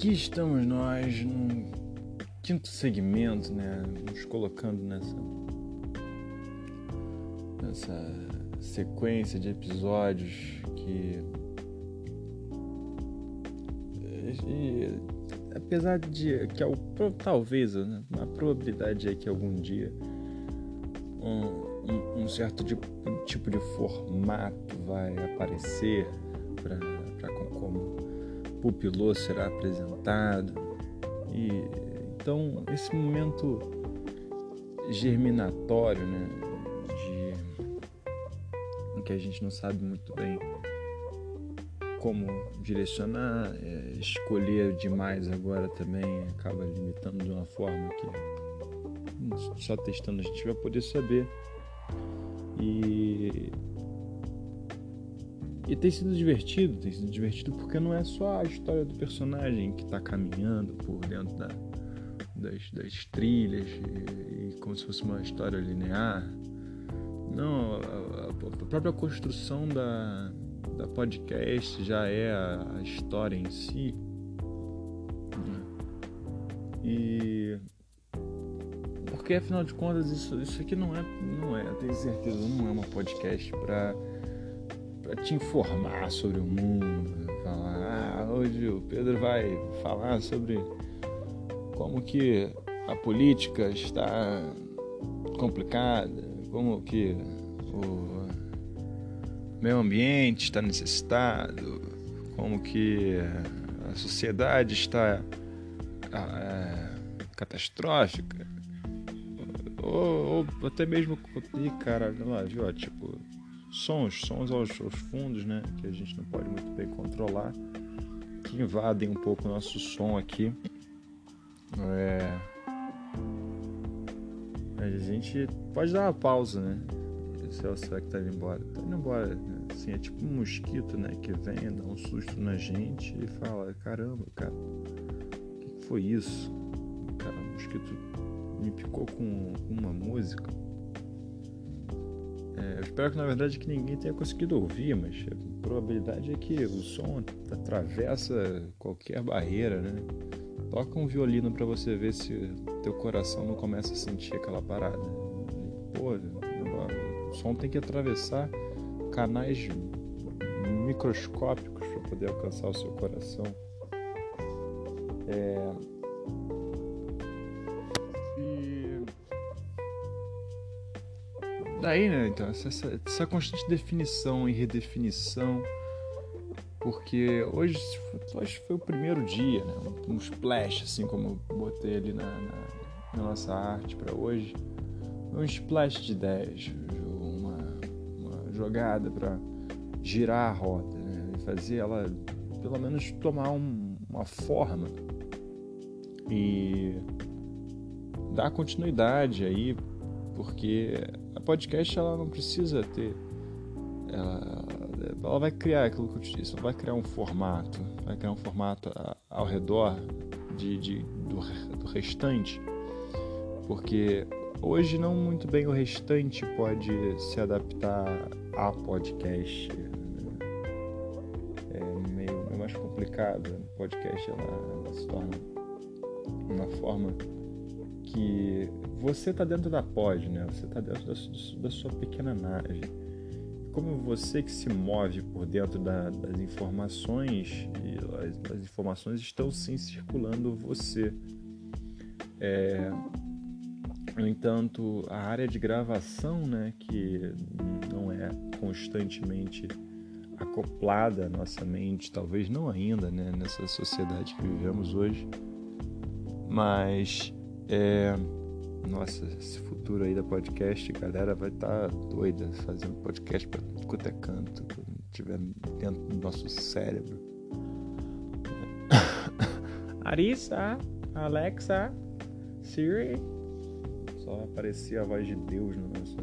aqui estamos nós no quinto segmento, né? Nos colocando nessa nessa sequência de episódios que e, apesar de que é talvez né, a probabilidade é que algum dia um, um, certo tipo, tipo de formato vai aparecer para pupilô será apresentado e então esse momento germinatório né de que a gente não sabe muito bem como direcionar, é, escolher demais agora também acaba limitando de uma forma que só testando a gente vai poder saber. E e tem sido divertido, tem sido divertido porque não é só a história do personagem que está caminhando por dentro da, das, das trilhas e, e, como se fosse uma história linear. Não, a, a própria construção da, da podcast já é a, a história em si. E porque afinal de contas isso, isso aqui não é, não é, eu tenho certeza, não é uma podcast para para te informar sobre o mundo, falar, ah, hoje o Pedro vai falar sobre como que a política está complicada, como que o meio ambiente está necessitado, como que a sociedade está é, catastrófica, ou, ou, até mesmo, e cara, lá, viu, tipo, sons, sons aos, aos, fundos, né, que a gente não pode muito bem controlar, que invadem um pouco o nosso som aqui. É... A gente pode dar uma pausa, né? céu, será que tá indo embora? Tá indo embora, né? Assim, é tipo um mosquito, né? Que vem, dá um susto na gente e fala, caramba, cara, o que, que foi isso? Cara, o mosquito me picou com uma música. É, eu espero que na verdade que ninguém tenha conseguido ouvir, mas a probabilidade é que o som atravessa qualquer barreira, né? Toca um violino para você ver se teu coração não começa a sentir aquela parada. Pô, o som tem que atravessar canais microscópicos para poder alcançar o seu coração. É... daí, né? Então essa, essa constante definição e redefinição, porque hoje, hoje foi o primeiro dia, né? Um, splash, assim como eu botei ali na, na, na nossa arte para hoje, um splash de ideias jogada para girar a roda né? e fazer ela pelo menos tomar um, uma forma e dar continuidade aí, porque podcast ela não precisa ter ela, ela vai criar aquilo que eu te disse, ela vai criar um formato, vai criar um formato ao redor de, de do, do restante, porque Hoje não muito bem o restante pode se adaptar a podcast. Né? É meio, mais complicado. O podcast ela, ela se torna uma forma que você está dentro da pod, né? Você está dentro da, da, sua pequena nave. Como você que se move por dentro da, das informações as, as, informações estão sim circulando você. É, no entanto, a área de gravação, né, que não é constantemente acoplada à nossa mente, talvez não ainda, né, nessa sociedade que vivemos hoje, mas é, nossa, esse futuro aí da podcast, galera vai estar tá doida fazendo podcast para tudo é canto, quando estiver dentro do nosso cérebro. Arissa, Alexa, Siri só aparecia a voz de Deus no nosso,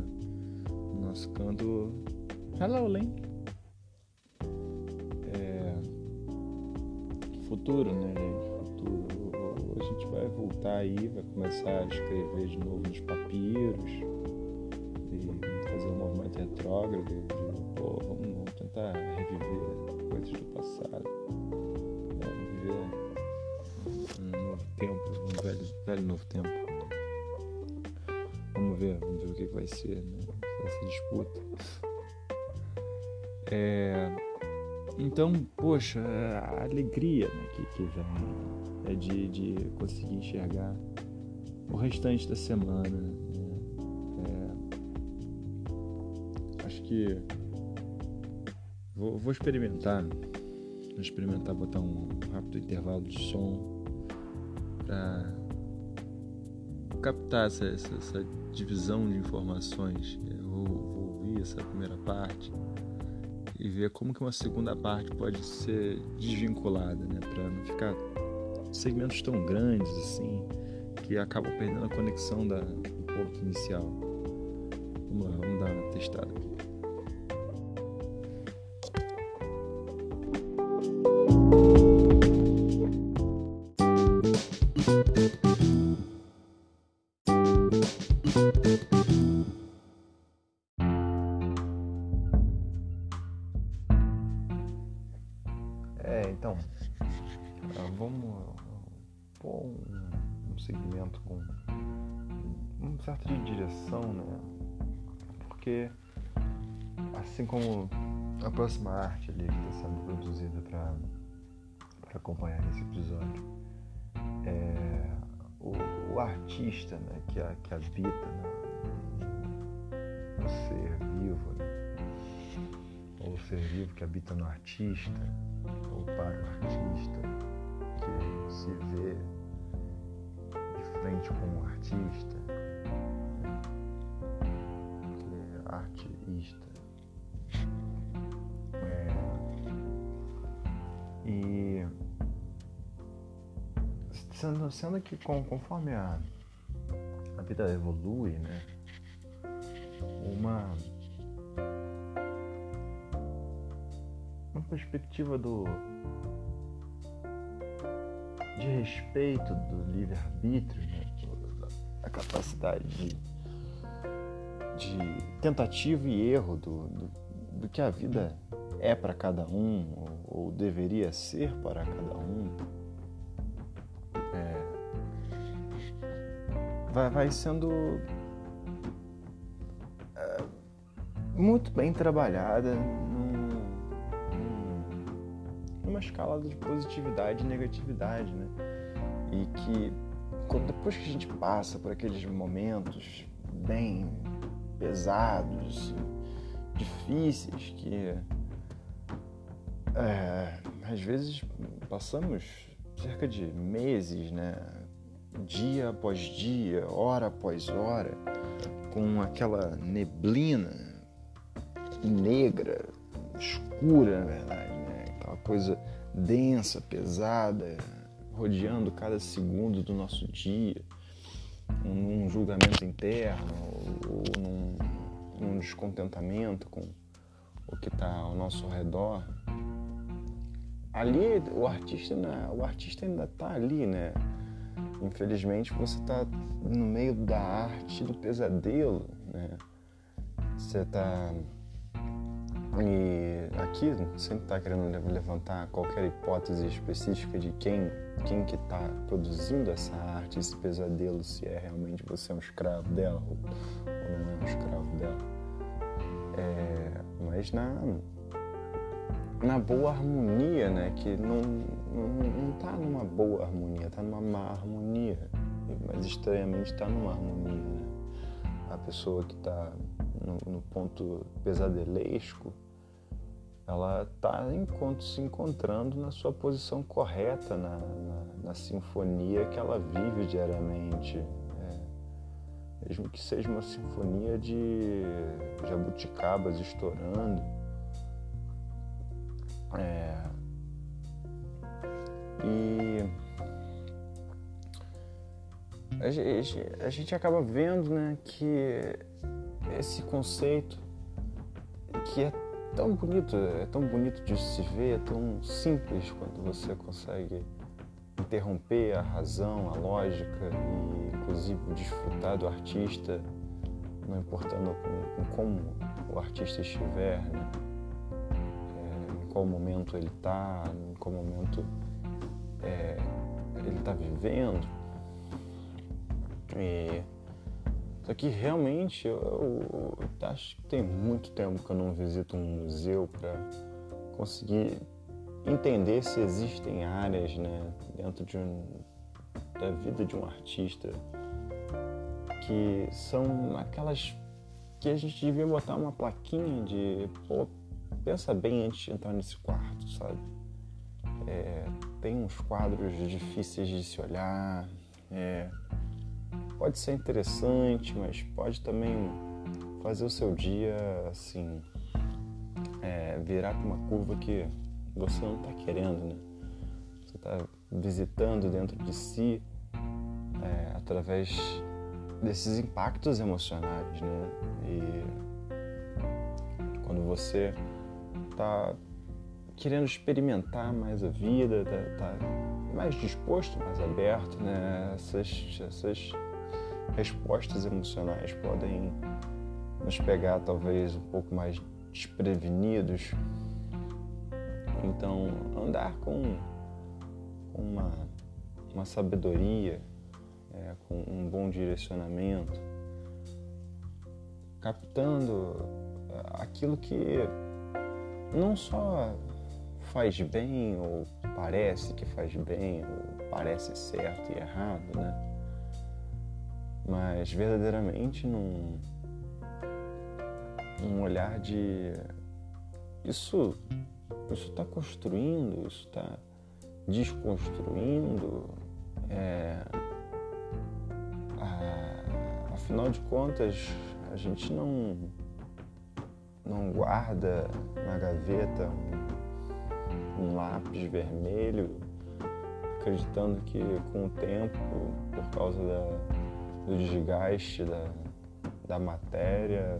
no nosso canto. Hello, Link. É... Futuro, né, gente? Voltar aí, vai começar a escrever de novo nos papiros fazer um movimento retrógrado de, pô, vamos, vamos tentar reviver coisas do passado, né? viver um novo tempo, um velho, velho novo tempo. Vamos ver, vamos ver o que vai ser né? essa disputa. É, então, poxa, a alegria né, que, que vem de, de conseguir enxergar o restante da semana. Né? É, acho que vou, vou, experimentar, vou experimentar botar um rápido intervalo de som para captar essa, essa, essa, divisão de informações. Eu vou, vou ouvir essa primeira parte e ver como que uma segunda parte pode ser desvinculada, né, para não ficar segmentos tão grandes assim que acabam perdendo a conexão da, do ponto inicial. Vamos lá, vamos dar uma testada aqui. Como a próxima arte ali que está sendo produzida para acompanhar esse episódio. É, o, o, artista né, que, a, que habita né, no ser vivo, né, ou o ser vivo que habita no artista, ou para o artista, que se vê de frente com o artista, que é artista E sendo, sendo que conforme a, a vida evolui, né? Uma, uma perspectiva do de respeito do livre-arbítrio, né? a capacidade de, de tentativa e erro do, do, do que a vida é para cada um ou, ou, deveria ser para cada um, é, vai, vai, sendo é, muito bem trabalhada numa escala de positividade e negatividade, né? E que depois que a gente passa por aqueles momentos bem pesados, difíceis que é, às vezes passamos cerca de meses, né? Dia após dia, hora após hora, com aquela neblina negra, escura, na verdade, Aquela coisa densa, pesada, rodeando cada segundo do nosso dia, num julgamento interno ou, num, num descontentamento com o que está ao nosso redor ali o artista, o artista ainda está ali, né? Infelizmente você está no meio da arte do pesadelo, né? Você está e aqui sempre está querendo levantar qualquer hipótese específica de quem quem que está produzindo essa arte, esse pesadelo, se é realmente você é um escravo dela ou, ou não é um escravo dela. É, mas na na boa harmonia, né? Que não, não, não tá numa boa harmonia, tá numa má harmonia. Mas estranhamente tá numa harmonia, né? A pessoa que tá no, no ponto pesadelesco, ela tá enquanto se encontrando na sua posição correta, na, na, na sinfonia que ela vive diariamente. Né? Mesmo que seja uma sinfonia de jabuticabas estourando é, e a gente, a gente acaba vendo né, que esse conceito que é tão bonito, é tão bonito de se ver, é tão simples quando você consegue interromper a razão, a lógica e, inclusive, desfrutar do artista, não importando com, com como o artista estiver, né? é, em qual momento ele está, em qual momento é, ele está vivendo. E, só que realmente eu, eu, acho que tem muito tempo que eu não visito um museu para conseguir entender se existem áreas né, dentro de um, da vida de um artista que são aquelas que a gente devia botar uma plaquinha de pô, pensa bem antes de entrar nesse quarto, sabe? É, tem uns quadros difíceis de se olhar, é, pode ser interessante, mas pode também fazer o seu dia assim é, virar para uma curva que você não está querendo, né? Você está visitando dentro de si é, através desses impactos emocionais, né? E quando você está querendo experimentar mais a vida, tá, tá, mais disposto, mais aberto, né? Essas, essas respostas emocionais podem nos pegar talvez um pouco mais desprevenidos. Então, andar com, uma, uma sabedoria, é, com um bom direcionamento, captando aquilo que não só faz bem ou parece que faz bem ou parece certo e errado, né? Mas verdadeiramente num, num olhar de isso isso está construindo, isso está desconstruindo. É, a, afinal de contas, a gente não, não guarda na gaveta um, um lápis vermelho acreditando que com o tempo, por causa da, do desgaste da, da matéria,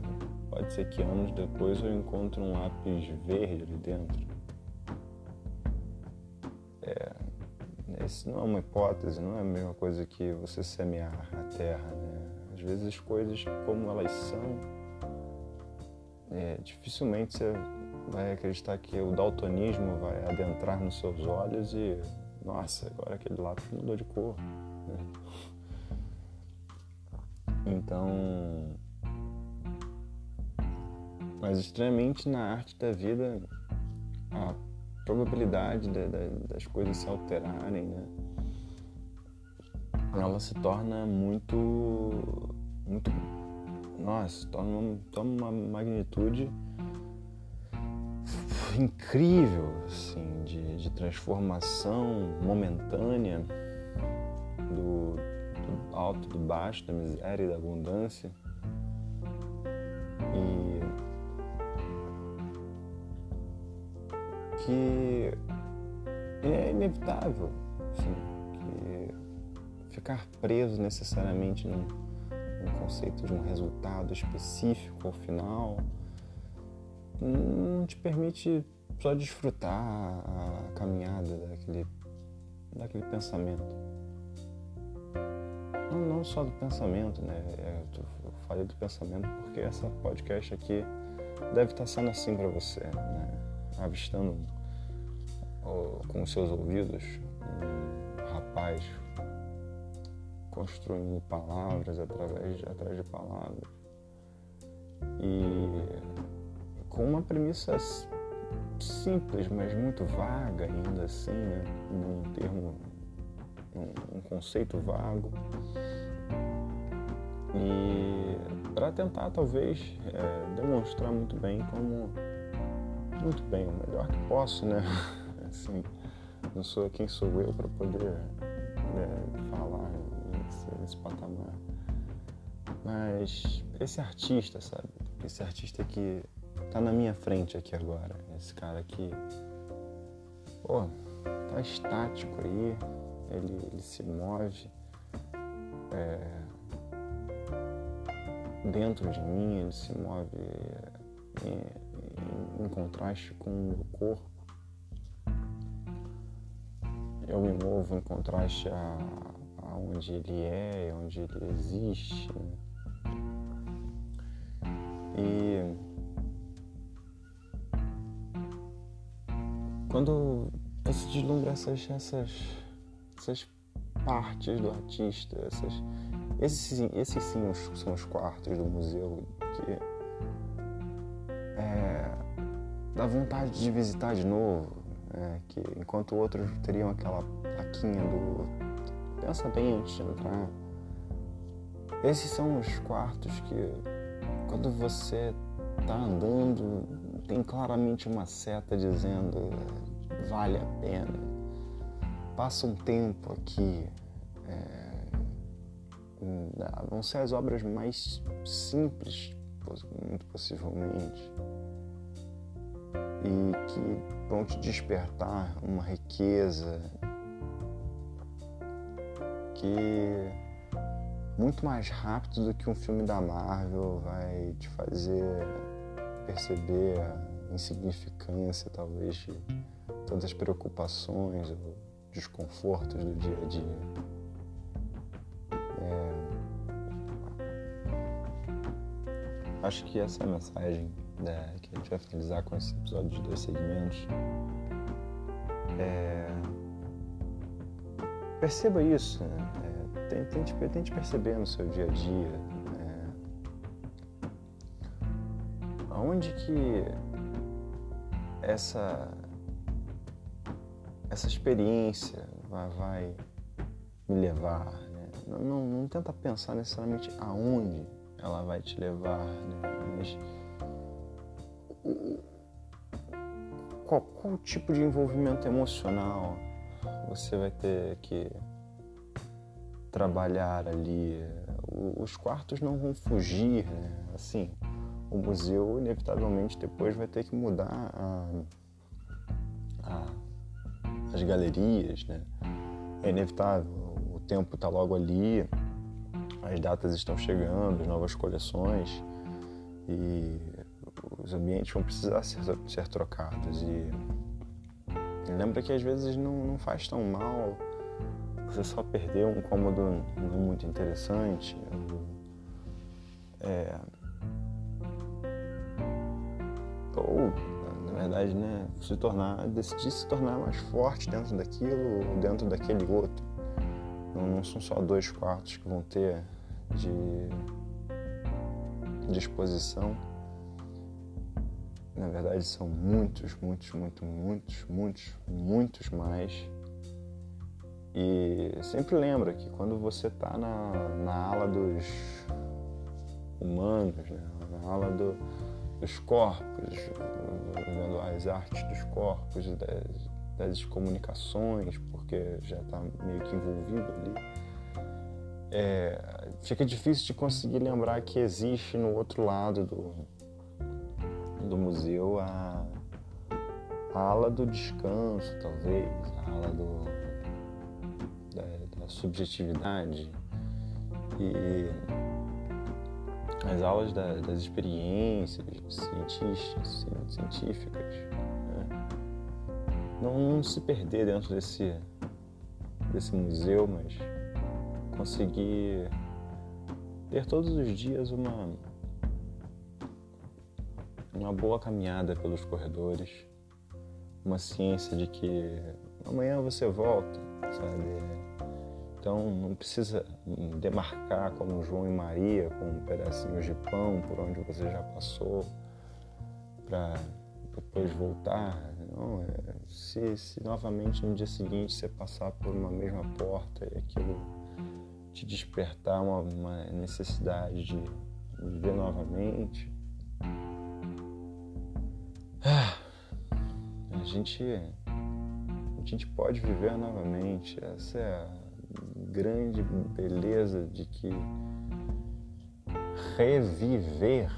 pode ser que anos depois eu encontre um lápis verde ali dentro. É, isso não é uma hipótese, não é a mesma coisa que você semear a terra. Né? Às vezes as coisas como elas são, é, dificilmente você vai acreditar que o daltonismo vai adentrar nos seus olhos e, nossa, agora aquele lápis mudou de cor. Né? Então, mas estranhamente na arte da vida a probabilidade de, de, das coisas se alterarem, né? Ela se torna muito, muito, nossa, torna, toma uma magnitude incrível, assim, de, de transformação momentânea do alto, do baixo, da miséria e da abundância. E que é inevitável assim, que ficar preso necessariamente num, num, conceito de um resultado específico ao final não te permite só desfrutar a caminhada daquele, daquele pensamento. Não, não só do pensamento, né? É, eu falei do pensamento porque essa podcast aqui deve estar sendo assim para você, né? Avistando com seus ouvidos um rapaz construindo palavras através de, atrás de palavras e com uma premissa simples, mas muito vaga ainda assim, né? num termo, um, conceito vago e para tentar talvez é, demonstrar muito bem como muito bem, o melhor que posso, né? assim, não sou quem sou eu para poder né, falar nesse, nesse patamar. Mas esse artista, sabe? Esse artista que tá na minha frente aqui agora, esse cara que, pô, tá estático aí, ele, ele se move é, dentro de mim, ele se move em, em, em contraste com o corpo eu me movo em contraste a, a onde ele é, onde ele existe. E quando você deslumbra essas, essas, essas partes do artista, essas, esses, esses sim são os quartos do museu que é, dá vontade de visitar de novo, né? que enquanto outros teriam aquela plaquinha do pensa bem antes de entrar. Esses são os quartos que quando você está andando tem claramente uma seta dizendo vale a pena. Passa um tempo aqui. É, vão ser as obras mais simples, muito possivelmente, e que vão te despertar uma riqueza que muito mais rápido do que um filme da Marvel vai te fazer perceber a insignificância, talvez, de todas as preocupações ou desconfortos do dia a dia. É... Acho que essa é a mensagem né, que a gente vai finalizar com esse episódio de dois segmentos. É... Perceba isso, né? é, tente, tente perceber no seu dia a dia é, aonde que essa essa experiência vai, vai me levar. Né? Não, não, não, tenta pensar necessariamente aonde ela vai te levar, né? mas qual, qual tipo de envolvimento emocional você vai ter que trabalhar ali. Os quartos não vão fugir, né? assim. O museu inevitavelmente depois vai ter que mudar a, as galerias, né? É inevitável, o tempo está logo ali, as datas estão chegando, as novas coleções e os ambientes vão precisar ser, ser trocados. E lembra que às vezes não, não faz tão mal você só perder um cômodo não muito interessante. É, verdade, né, se tornar, decidir se tornar mais forte dentro daquilo, dentro daquele outro. Não, não são só dois quartos que vão ter de disposição. Na verdade, são muitos, muitos, muitos, muitos, muitos, muitos mais. E sempre lembra que quando você está na, na ala dos humanos, né, na ala do, dos corpos, vendo as artes dos corpos, das, das comunicações, porque já está meio que envolvido ali. É, fica difícil de conseguir lembrar que existe no outro lado do, do museu a, a ala do descanso, talvez, a ala do, da, da subjetividade. E as aulas da, das experiências científicas, né? não, não, se perder dentro desse, desse museu, mas conseguir ter todos os dias uma, uma boa caminhada pelos corredores, uma ciência de que amanhã você volta, sabe? Então não precisa demarcar como João e Maria com pedacinhos de pão por onde você já passou para depois voltar. Não, é, se, se novamente no dia seguinte você passar por uma mesma porta e aquilo te despertar uma, uma necessidade de viver novamente, ah, a gente a gente pode viver novamente. Essa é a grande beleza de que reviver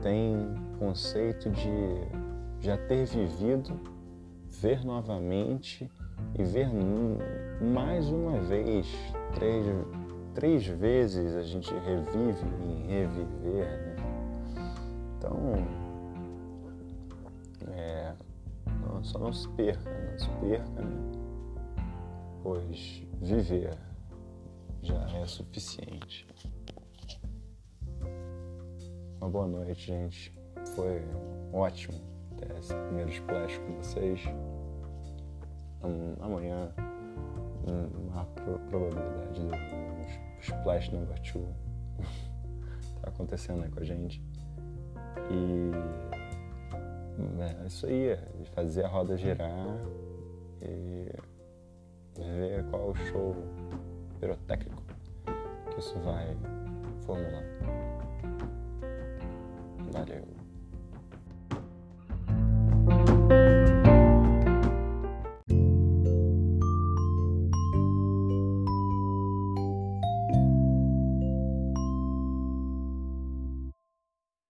tem conceito de já ter vivido, ver novamente e ver mais uma vez, três, três vezes a gente revive em reviver. Né? Então, é, só não se perca, não se perca. Né? pois viver já é suficiente. Uma boa noite, gente. Foi ótimo ter esse primeiro splash com vocês. Amanhã, uma probabilidade do splash number two tá acontecendo aí com a gente. E é isso aí, é fazer a roda girar e ver qual o show pirotécnico que isso vai formular. Valeu.